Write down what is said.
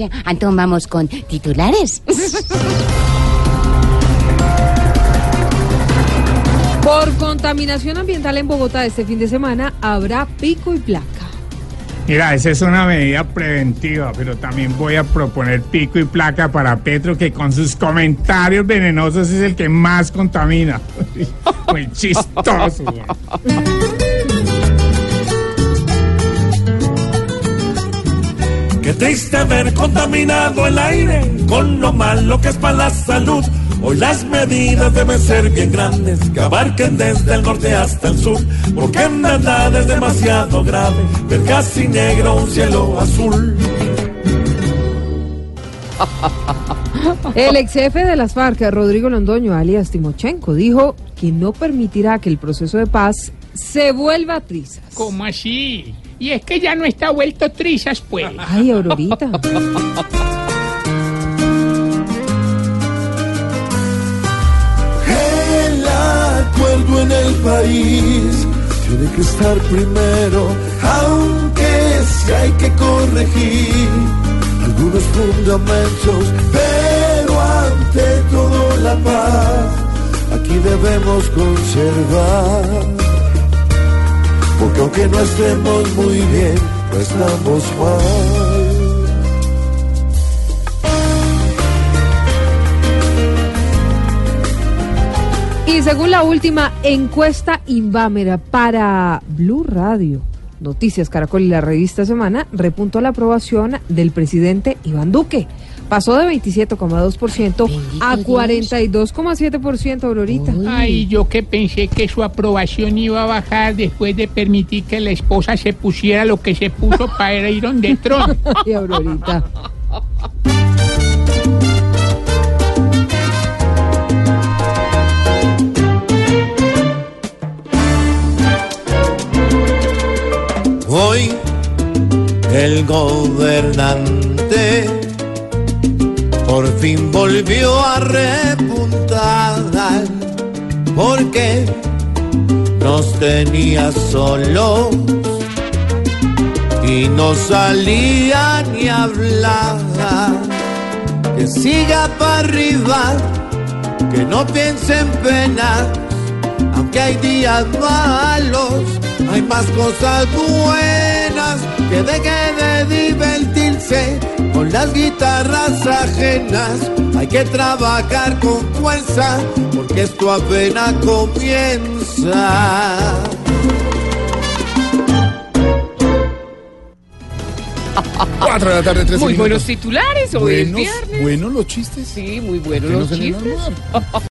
Sí, Entonces vamos con titulares. Por contaminación ambiental en Bogotá este fin de semana habrá pico y placa. Mira, esa es una medida preventiva, pero también voy a proponer pico y placa para Petro, que con sus comentarios venenosos es el que más contamina. Muy chistoso. Qué triste ver contaminado el aire con lo malo que es para la salud. Hoy las medidas deben ser bien grandes, que abarquen desde el norte hasta el sur, porque en verdad es demasiado grave ver casi negro un cielo azul. El ex jefe de las FARC, Rodrigo Londoño, alias Timochenko, dijo que no permitirá que el proceso de paz se vuelva a trizas. ¿Cómo así? Y es que ya no está vuelto trizas, pues. Ay, Aurorita. El acuerdo en el país tiene que estar primero, aunque sí hay que corregir algunos fundamentos, pero ante todo la paz aquí debemos conservar. Porque aunque no estemos muy bien, no estamos mal. Y según la última encuesta Invámera para Blue Radio, Noticias Caracol y la revista Semana, repuntó la aprobación del presidente Iván Duque. Pasó de 27,2% a 42,7%, Aurorita. Ay, yo que pensé que su aprobación iba a bajar después de permitir que la esposa se pusiera lo que se puso para ir donde Tron. Ay, Aurorita. Hoy el gobernante por fin volvió a repuntar porque nos tenía solos y no salía ni hablar. Que siga para arriba, que no piense en penas, aunque hay días malos, hay más cosas buenas, que de con las guitarras ajenas. Hay que trabajar con fuerza, porque esto apenas comienza. Cuatro de la tarde, tres Muy minutos. buenos titulares hoy es Buenos, viernes. buenos los chistes. Sí, muy buenos no los se leen al chistes.